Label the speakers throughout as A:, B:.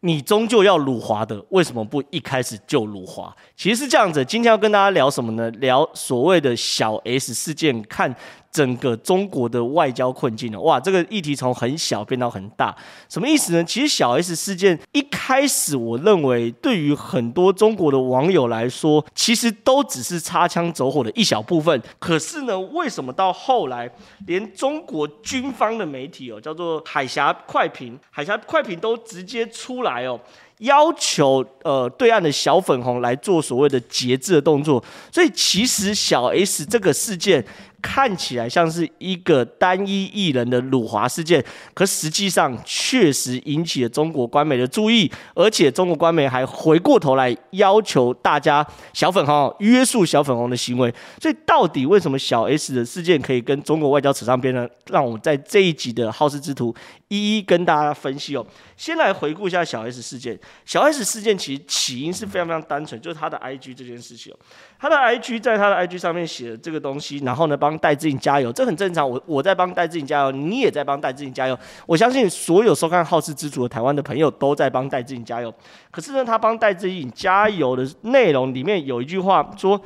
A: 你终究要辱华的，为什么不一开始就辱华？其实是这样子。今天要跟大家聊什么呢？聊所谓的小 S 事件，看。整个中国的外交困境？哇，这个议题从很小变到很大，什么意思呢？其实小 S 事件一开始，我认为对于很多中国的网友来说，其实都只是擦枪走火的一小部分。可是呢，为什么到后来，连中国军方的媒体哦，叫做海峡快评，海峡快评都直接出来哦，要求呃对岸的小粉红来做所谓的节制的动作。所以其实小 S 这个事件。看起来像是一个单一艺人的辱华事件，可实际上确实引起了中国官媒的注意，而且中国官媒还回过头来要求大家小粉红约束小粉红的行为。所以，到底为什么小 S 的事件可以跟中国外交扯上边呢？让我们在这一集的好事之徒一一跟大家分析哦。先来回顾一下小 S 事件。小 S 事件其实起因是非常非常单纯，就是他的 IG 这件事情哦。他的 IG 在他的 IG 上面写了这个东西，然后呢，帮戴志颖加油，这很正常。我我在帮戴志颖加油，你也在帮戴志颖加油。我相信所有收看好事之主的台湾的朋友都在帮戴志颖加油。可是呢，他帮戴志颖加油的内容里面有一句话说，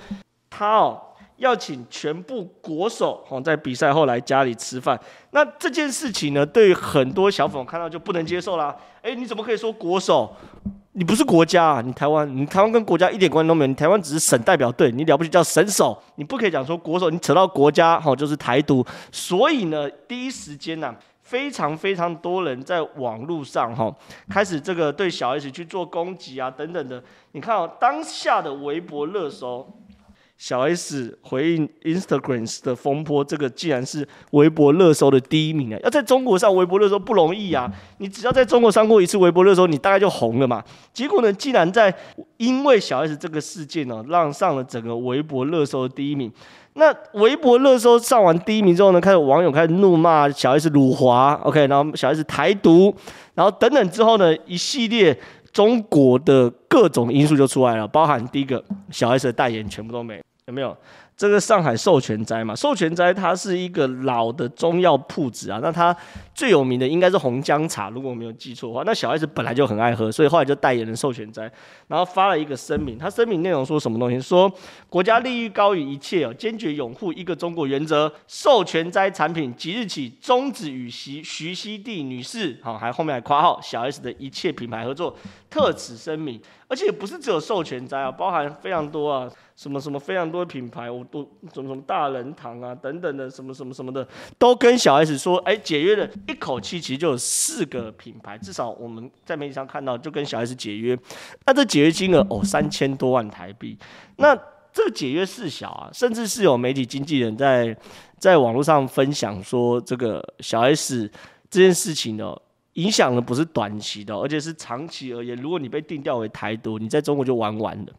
A: 他哦。要请全部国手哦，在比赛后来家里吃饭。那这件事情呢，对于很多小粉看到就不能接受啦。诶，你怎么可以说国手？你不是国家啊，你台湾，你台湾跟国家一点关系都没有。你台湾只是省代表队，你了不起叫省手，你不可以讲说国手。你扯到国家，哈，就是台独。所以呢，第一时间呢，非常非常多人在网络上哈，开始这个对小 S 去做攻击啊，等等的。你看哦，当下的微博热搜。小 S 回应 Instagram 的风波，这个竟然是微博热搜的第一名啊！要在中国上微博热搜不容易啊！你只要在中国上过一次微博热搜，你大概就红了嘛。结果呢，竟然在因为小 S 这个事件呢，让上了整个微博热搜的第一名。那微博热搜上完第一名之后呢，开始网友开始怒骂小 S 辱华，OK，然后小 S 台独，然后等等之后呢，一系列。中国的各种因素就出来了，包含第一个小 S 的代言全部都没，有没有？这个上海授权斋嘛，授权斋它是一个老的中药铺子啊，那它最有名的应该是红姜茶，如果我没有记错的话。那小 S 本来就很爱喝，所以后来就代言了授权斋，然后发了一个声明，他声明内容说什么东西？说国家利益高于一切哦，坚决拥护一个中国原则。授权斋产品即日起终止与徐徐熙娣女士，好，还后面还括号小 S 的一切品牌合作，特此声明。而且不是只有授权斋啊，包含非常多啊。什么什么非常多的品牌，我都什么什么大人堂啊等等的什么什么什么的，都跟小 S 说，哎，解约了，一口气其实就有四个品牌，至少我们在媒体上看到，就跟小 S 解约，那这解约金额哦三千多万台币，那这个解约事小啊，甚至是有媒体经纪人在在网络上分享说，这个小 S 这件事情呢，影响的不是短期的，而且是长期而言，如果你被定调为台独，你在中国就玩完了。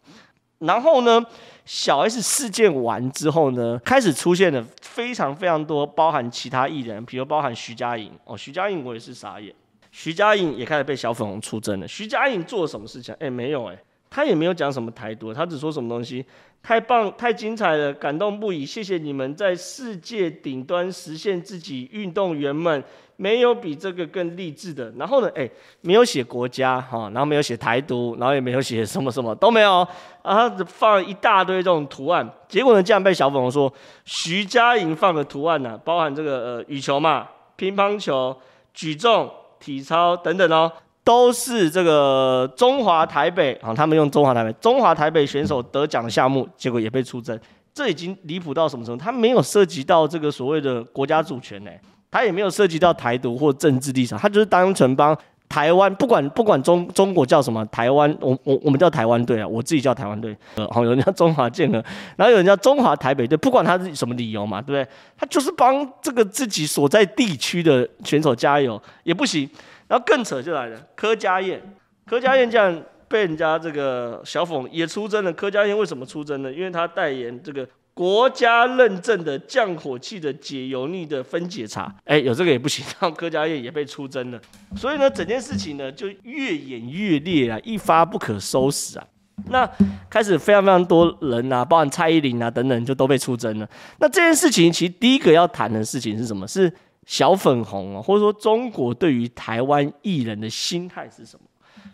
A: 然后呢，小 S 事件完之后呢，开始出现了非常非常多，包含其他艺人，比如包含徐佳莹哦，徐佳莹我也是傻眼，徐佳莹也开始被小粉红出征了。徐佳莹做了什么事情？哎，没有哎，他也没有讲什么台独，他只说什么东西，太棒太精彩了，感动不已，谢谢你们在世界顶端实现自己，运动员们。没有比这个更励志的。然后呢，哎，没有写国家哈，然后没有写台独，然后也没有写什么什么都没有，啊，他放了一大堆这种图案。结果呢，竟然被小粉红说徐佳莹放的图案呢、包含这个呃羽球嘛、乒乓球、举重、体操等等哦，都是这个中华台北啊，他们用中华台北中华台北选手得奖的项目，结果也被出征。这已经离谱到什么程度？他没有涉及到这个所谓的国家主权呢。他也没有涉及到台独或政治立场，他就是单纯帮台湾，不管不管中中国叫什么台湾，我我我们叫台湾队啊，我自己叫台湾队，呃，好，有人叫中华健儿，然后有人叫中华台北队，不管他是什么理由嘛，对不对？他就是帮这个自己所在地区的选手加油也不行，然后更扯就来了，柯家燕，柯家燕这样被人家这个小粉也出征了，柯佳嬿为什么出征呢？因为他代言这个。国家认证的降火气的解油腻的分解茶，哎，有这个也不行，然后柯佳嬿也被出征了，所以呢，整件事情呢就越演越烈啊，一发不可收拾啊。那开始非常非常多人啊，包含蔡依林啊等等，就都被出征了。那这件事情其实第一个要谈的事情是什么？是小粉红啊，或者说中国对于台湾艺人的心态是什么？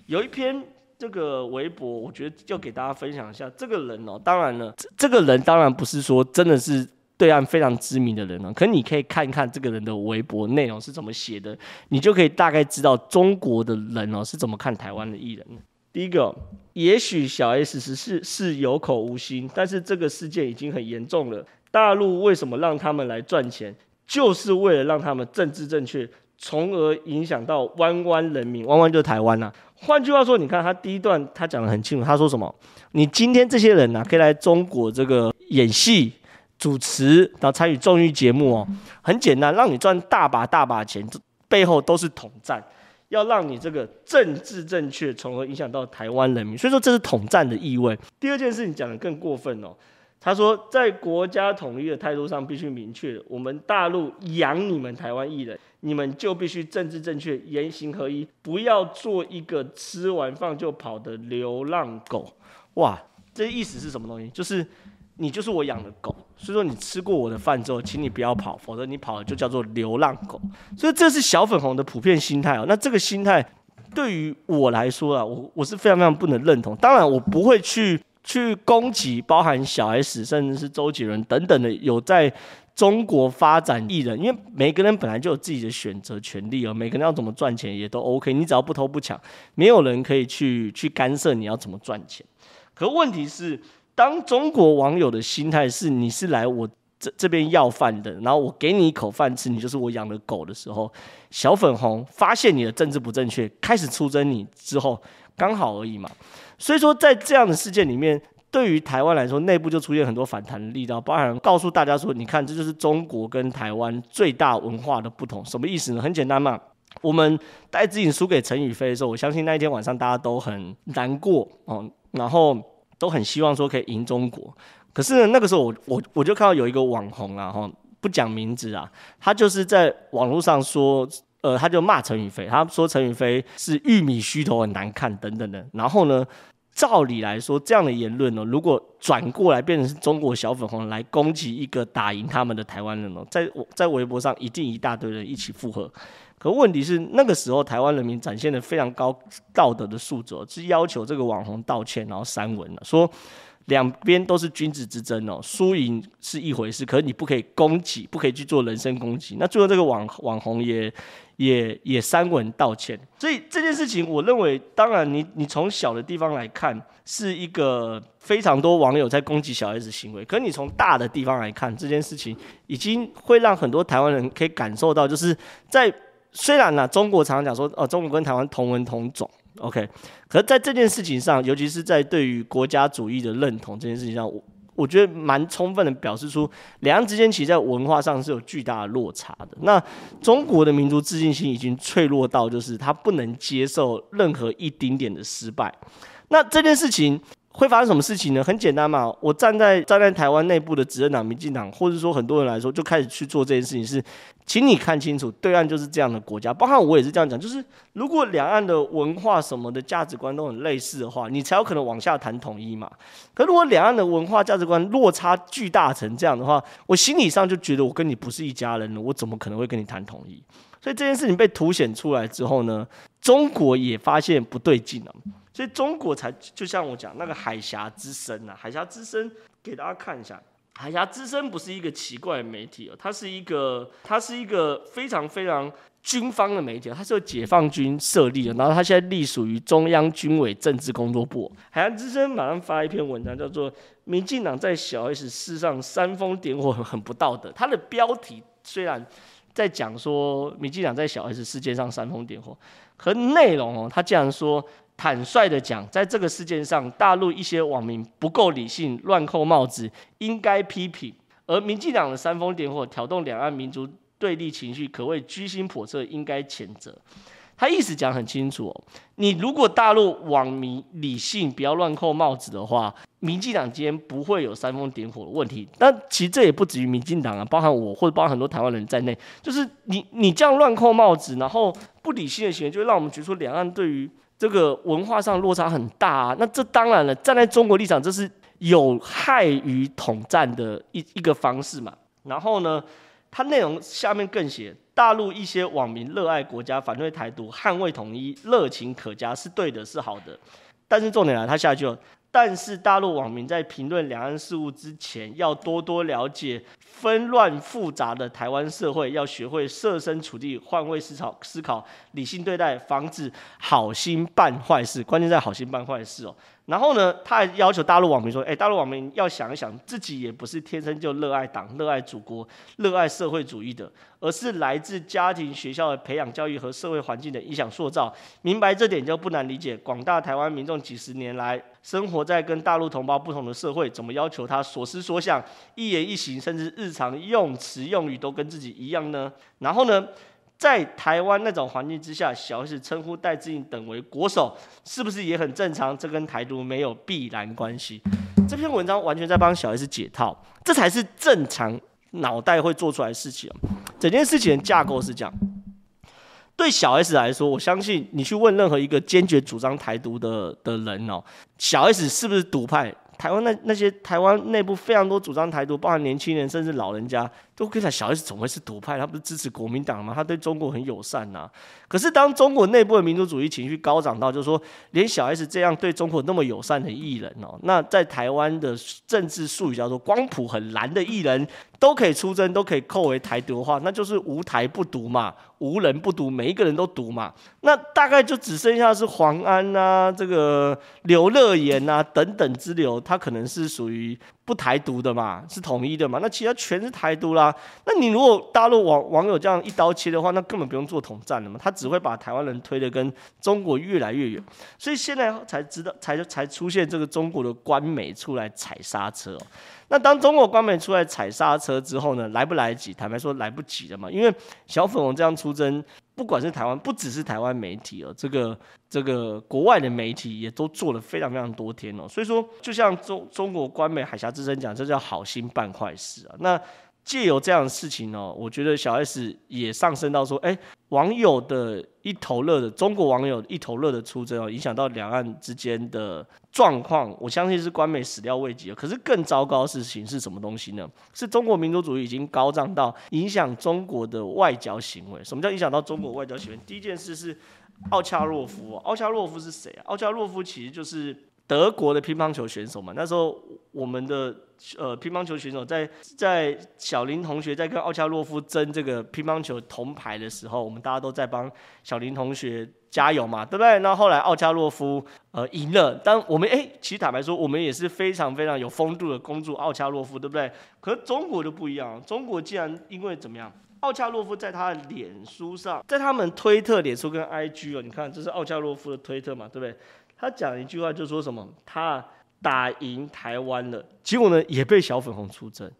A: 有一篇这个微博，我觉得就给大家分享一下。这个人哦，当然了，这个人当然不是说真的是对岸非常知名的人哦，可你可以看看这个人的微博内容是怎么写的，你就可以大概知道中国的人哦是怎么看台湾的艺人。第一个，也许小 S 是是是有口无心，但是这个事件已经很严重了。大陆为什么让他们来赚钱，就是为了让他们政治正确，从而影响到湾湾人民。湾湾就是台湾呐、换句话说，你看他第一段他讲得很清楚，他说什么？你今天这些人呐、啊，可以来中国这个演戏、主持，然后参与综艺节目哦，很简单，让你赚大把大把钱，背后都是统战。要让你这个政治正确，从而影响到台湾人民，所以说这是统战的意味。第二件事情讲得更过分哦，他说在国家统一的态度上必须明确，我们大陆养你们台湾艺人，你们就必须政治正确，言行合一，不要做一个吃完饭就跑的流浪狗。哇，这意思是什么东西？就是。你就是我养的狗，所以说你吃过我的饭之后，请你不要跑，否则你跑了就叫做流浪狗。所以这是小粉红的普遍心态哦。那这个心态对于我来说啊，我我是非常非常不能认同。当然，我不会去去攻击包含小 S 甚至是周杰伦等等的有在中国发展艺人，因为每个人本来就有自己的选择权利哦。每个人要怎么赚钱也都 OK，你只要不偷不抢，没有人可以去去干涉你要怎么赚钱。可问题是。当中国网友的心态是你是来我这这边要饭的，然后我给你一口饭吃，你就是我养的狗的时候，小粉红发现你的政治不正确，开始出征你之后，刚好而已嘛。所以说，在这样的事件里面，对于台湾来说，内部就出现很多反弹的力道，包含告诉大家说，你看，这就是中国跟台湾最大文化的不同。什么意思呢？很简单嘛，我们戴资颖输给陈宇飞的时候，我相信那一天晚上大家都很难过哦，然后。都很希望说可以赢中国，可是呢，那个时候我我我就看到有一个网红啊，哈，不讲名字啊，他就是在网络上说，呃，他就骂陈宇飞，他说陈宇飞是玉米须头很难看等等的。然后呢，照理来说，这样的言论呢，如果转过来变成是中国小粉红来攻击一个打赢他们的台湾人哦，在在微博上一定一大堆人一起附和。可问题是，那个时候台湾人民展现了非常高道德的素质，是要求这个网红道歉，然后删文了，说两边都是君子之争哦，输赢是一回事，可是你不可以攻击，不可以去做人身攻击。那最后这个网网红也也也删文道歉，所以这件事情，我认为，当然你你从小的地方来看，是一个非常多网友在攻击小 S 行为，可是你从大的地方来看，这件事情已经会让很多台湾人可以感受到，就是在。虽然呢、中国常常讲说，哦，中国跟台湾同文同种，OK，可是在这件事情上，尤其是在对于国家主义的认同这件事情上，我我觉得蛮充分的表示出两岸之间其实在文化上是有巨大的落差的。那中国的民族自信心已经脆弱到，就是他不能接受任何一丁点的失败。那这件事情。会发生什么事情呢？很简单嘛，我站在站在台湾内部的执政党民进党，或者说很多人来说，就开始去做这件事情是，请你看清楚，对岸就是这样的国家，包括我也是这样讲，就是如果两岸的文化什么的价值观都很类似的话，你才有可能往下谈统一嘛。可如果两岸的文化价值观落差巨大成这样的话，我心理上就觉得我跟你不是一家人了，我怎么可能会跟你谈统一？所以这件事情被凸显出来之后呢，中国也发现不对劲了。所以中国才就像我讲那个海峡之声啊，海峡之声给大家看一下，海峡之声不是一个奇怪的媒体哦，它是一个它是一个非常非常军方的媒体，它是由解放军设立的，然后它现在隶属于中央军委政治工作部。海峡之声马上发一篇文章，叫做《民进党在小 S 世上煽风点火很不道德》。它的标题虽然在讲说民进党在小 S 事件上煽风点火，可内容哦，它竟然说。坦率的讲，在这个事件上，大陆一些网民不够理性，乱扣帽子，应该批评；而民进党的煽风点火，挑动两岸民族对立情绪，可谓居心叵测，应该谴责。他意思讲很清楚哦，你如果大陆网民理性，不要乱扣帽子的话，民进党今天不会有煽风点火的问题。但其实这也不止于民进党啊，包含我或者包含很多台湾人在内，就是你你这样乱扣帽子，然后不理性的行为，就会让我们觉得说两岸对于。这个文化上落差很大啊，那这当然了，站在中国立场，这是有害于统战的一一个方式嘛。然后呢，它内容下面更写，大陆一些网民热爱国家，反对台独，捍卫统一，热情可嘉，是对的，是好的。但是重点来，他下一句。但是大陆网民在评论两岸事务之前，要多多了解纷乱复杂的台湾社会，要学会设身处地、换位思考、思考、理性对待，防止好心办坏事。关键在好心办坏事哦。然后呢，他还要求大陆网民说：“哎，大陆网民要想一想，自己也不是天生就热爱党、热爱祖国、热爱社会主义的，而是来自家庭、学校的培养教育和社会环境的影响塑造。明白这点就不难理解，广大台湾民众几十年来生活在跟大陆同胞不同的社会，怎么要求他所思所想、一言一行，甚至日常用词用语都跟自己一样呢？然后呢？”在台湾那种环境之下，小 S 称呼戴志颖等为国手，是不是也很正常？这跟台独没有必然关系。这篇文章完全在帮小 S 解套，这才是正常脑袋会做出来的事情。整件事情的架构是这样：对小 S 来说，我相信你去问任何一个坚决主张台独的的人哦，小 S 是不是独派？台湾那那些台湾内部非常多主张台独，包含年轻人甚至老人家。都跟他小 S 怎么会是独派？他不是支持国民党吗？他对中国很友善呐、啊。可是当中国内部的民族主义情绪高涨到，就是说连小 S 这样对中国那么友善的艺人哦，那在台湾的政治术语叫做光谱很蓝的艺人，都可以出征，都可以扣为台独的话，那就是无台不独嘛，无人不独，每一个人都独嘛。那大概就只剩下是黄安啊，这个刘乐言啊等等之流，他可能是属于。不台独的嘛，是统一的嘛，那其他全是台独啦。那你如果大陆网网友这样一刀切的话，那根本不用做统战了嘛，他只会把台湾人推得跟中国越来越远。所以现在才知道，才才出现这个中国的官媒出来踩刹车。那当中国官媒出来踩刹车之后呢，来不来得及？坦白说来不及了嘛，因为小粉红这样出征。不管是台湾，不只是台湾媒体哦，这个这个国外的媒体也都做了非常非常多天哦。所以说，就像中中国官媒海峡之声讲，这叫好心办坏事啊。那借由这样的事情哦，我觉得小 S 也上升到说，哎，网友的一头热的中国网友一头热的出征哦，影响到两岸之间的状况，我相信是官媒始料未及。可是更糟糕的事情是什么东西呢？是中国民族主义已经高涨到影响中国的外交行为。什么叫影响到中国外交行为？第一件事是奥恰洛夫，奥恰洛夫是谁啊？奥恰洛夫其实就是德国的乒乓球选手嘛。那时候我们的。呃，乒乓球选手在在小林同学在跟奥恰洛夫争这个乒乓球铜牌的时候，我们大家都在帮小林同学加油嘛，对不对？那后来奥恰洛夫呃赢了，但我们哎，其实坦白说，我们也是非常非常有风度的恭祝奥恰洛夫，对不对？可是中国就不一样，中国既然因为怎么样？奥恰洛夫在他的脸书上，在他们推特、脸书跟 IG 哦，你看这是奥恰洛夫的推特嘛，对不对？他讲一句话就说什么他。打赢台湾了，结果呢也被小粉红出征。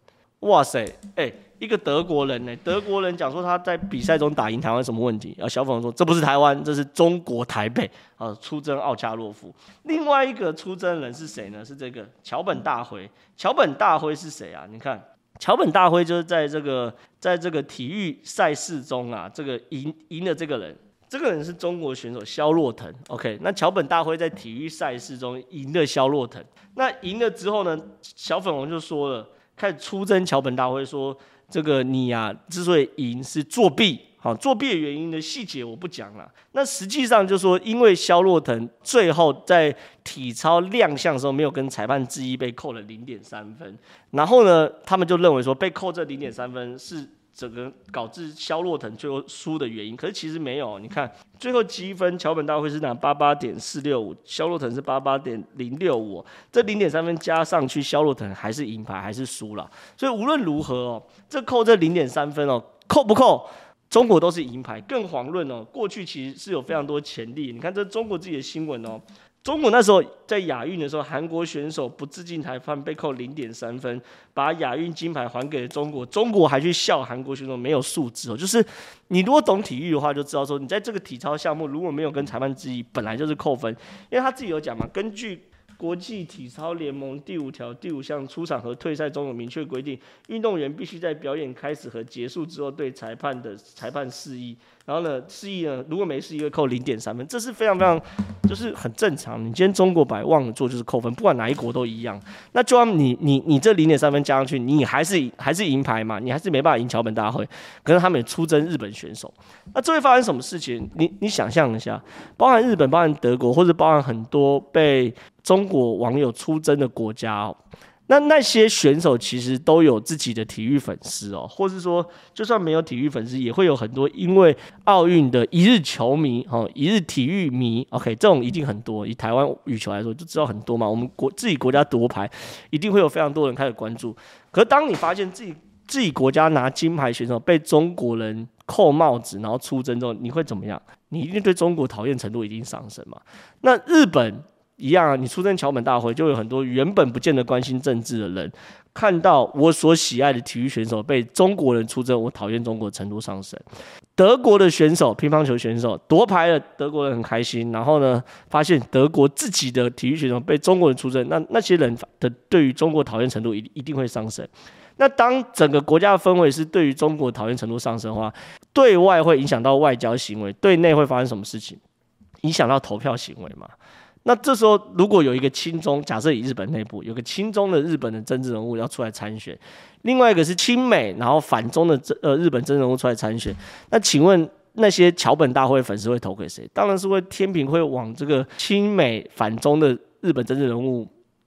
A: 哇塞，哎、一个德国人呢，德国人讲说他在比赛中打赢台湾什么问题？啊，小粉红说这不是台湾，这是中国台北啊，出征奥恰洛夫。另外一个出征人是谁呢？是这个桥本大辉。桥本大辉是谁啊？你看，桥本大辉就是在这个在这个体育赛事中啊，这个赢赢的这个人。这个人是中国选手肖若腾，OK，那桥本大辉在体育赛事中赢了肖若腾，那赢了之后呢，小粉红就说了，开始出征桥本大辉，说这个你呀、啊，之所以赢是作弊，好，作弊的原因的细节我不讲了。那实际上就说，因为肖若腾最后在体操亮相的时候没有跟裁判致意，被扣了零点三分，然后呢，他们就认为说被扣这零点三分是。整个导致肖若腾最后输的原因，可是其实没有。你看最后积分，桥本大会是拿八八点四六五，肖若腾是八八点零六五，这零点三分加上去，肖若腾还是银牌，还是输了。所以无论如何哦，这扣这零点三分哦，扣不扣，中国都是银牌。更遑论哦，过去其实是有非常多潜力。你看这中国自己的新闻哦。中国那时候在亚运的时候，韩国选手不致敬裁判被扣零点三分，把亚运金牌还给了中国。中国还去笑韩国选手没有素质哦。就是你如果懂体育的话，就知道说你在这个体操项目如果没有跟裁判质疑，本来就是扣分。因为他自己有讲嘛，根据国际体操联盟第五条第五项出场和退赛中有明确规定，运动员必须在表演开始和结束之后对裁判的裁判示意。然后呢，示意呢，如果没示意会扣零点三分，这是非常非常就是很正常。你今天中国白忘了做就是扣分，不管哪一国都一样。那就算你你你这零点三分加上去，你还是还是银牌嘛，你还是没办法赢桥本大会。可是他们也出征日本选手，那这会发生什么事情？你你想象一下，包含日本、包含德国，或者包含很多被中国网友出征的国家。那那些选手其实都有自己的体育粉丝哦，或是说，就算没有体育粉丝，也会有很多因为奥运的一日球迷哦，一日体育迷。OK，这种一定很多。以台湾羽球来说，就知道很多嘛。我们国自己国家夺牌，一定会有非常多人开始关注。可是当你发现自己自己国家拿金牌选手被中国人扣帽子，然后出征之后，你会怎么样？你一定对中国讨厌程度一定上升嘛。那日本。一样啊，你出征桥本大会，就有很多原本不见得关心政治的人，看到我所喜爱的体育选手被中国人出征，我讨厌中国程度上升。德国的选手，乒乓球选手夺牌了，德国人很开心。然后呢，发现德国自己的体育选手被中国人出征，那那些人的对于中国讨厌程度一一定会上升。那当整个国家的氛围是对于中国讨厌程度上升的话，对外会影响到外交行为，对内会发生什么事情？影响到投票行为嘛？那这时候，如果有一个亲中，假设以日本内部有个亲中的日本的政治人物要出来参选，另外一个是亲美然后反中的呃日本政治人物出来参选，那请问那些桥本大会粉丝会投给谁？当然是会天平会往这个亲美反中的日本政治人物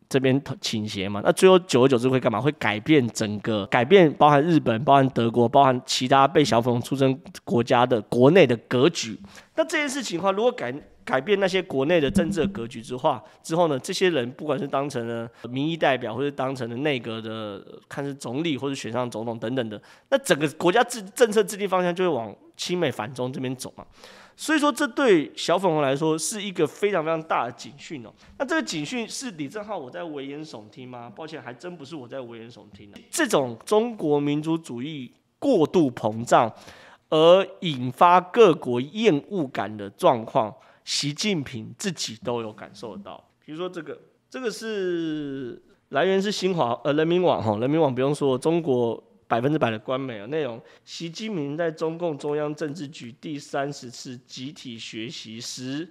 A: 这边倾斜嘛？那最后久而久之会干嘛？会改变整个改变，包含日本、包含德国、包含其他被小粉红出征国家的国内的格局。那这件事情的话，如果改。改变那些国内的政治的格局之后，之后呢，这些人不管是当成了民意代表，或者当成了内阁的，看是总理或者选上总统等等的，那整个国家制政策制定方向就会往亲美反中这边走嘛。所以说，这对小粉红来说是一个非常非常大的警讯哦。那这个警讯是李正浩我在危言耸听吗？抱歉，还真不是我在危言耸听的。这种中国民族主义过度膨胀而引发各国厌恶感的状况。习近平自己都有感受到，比如说这个，这个是来源是新华呃人民网哈，人民网不用说，中国百分之百的官媒啊，内容，习近平在中共中央政治局第三十次集体学习时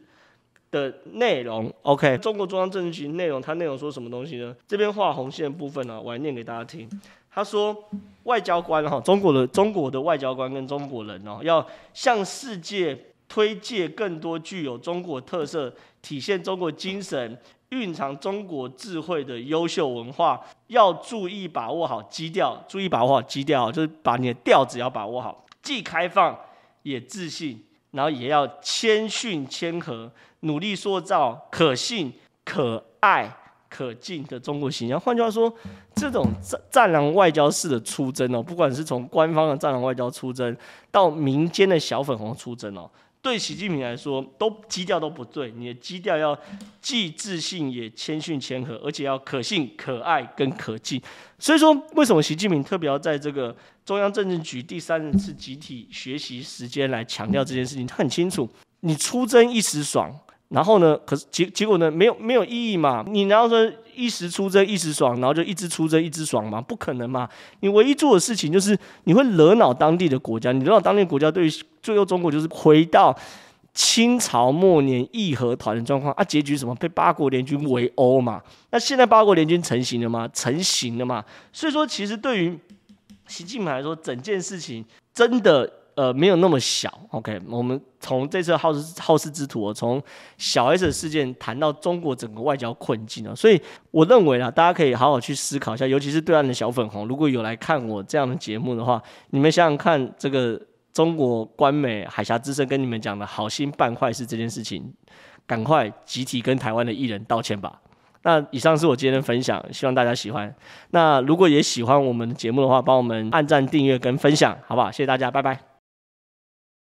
A: 的内容，OK，中国中央政治局内容，它内容说什么东西呢？这边画红线的部分呢、我来念给大家听。他说，外交官哈，中国的中国的外交官跟中国人哦，要向世界。推介更多具有中国特色、体现中国精神、蕴藏中国智慧的优秀文化，要注意把握好基调，注意把握好基调，就是把你的调子要把握好，既开放也自信，然后也要谦逊谦和，努力塑造可信、可爱、可敬的中国形象。换句话说，这种战战狼外交式的出征哦，不管是从官方的战狼外交出征，到民间的小粉红出征哦。对习近平来说，都基调都不对。你的基调要既自信也谦逊谦和，而且要可信、可爱跟可敬。所以说，为什么习近平特别要在这个中央政治局第三十次集体学习时间来强调这件事情？他很清楚，你出征一时爽。然后呢？可是结结果呢？没有没有意义嘛？你然后说一时出征一时爽，然后就一直出征一直爽嘛？不可能嘛！你唯一做的事情就是你会惹恼当地的国家，你惹恼当地的国家，对于最后中国就是回到清朝末年义和团的状况啊！结局什么？被八国联军围殴嘛？那现在八国联军成型了吗？成型了嘛？所以说，其实对于习近平来说，整件事情真的。呃，没有那么小，OK。我们从这次好事好事之徒，从小 S 事件谈到中国整个外交困境啊，所以我认为啊，大家可以好好去思考一下，尤其是对岸的小粉红，如果有来看我这样的节目的话，你们想想看，这个中国官媒海峡之声跟你们讲的好心办坏事这件事情，赶快集体跟台湾的艺人道歉吧。那以上是我今天的分享，希望大家喜欢。那如果也喜欢我们的节目的话，帮我们按赞、订阅跟分享，好不好？谢谢大家，拜拜。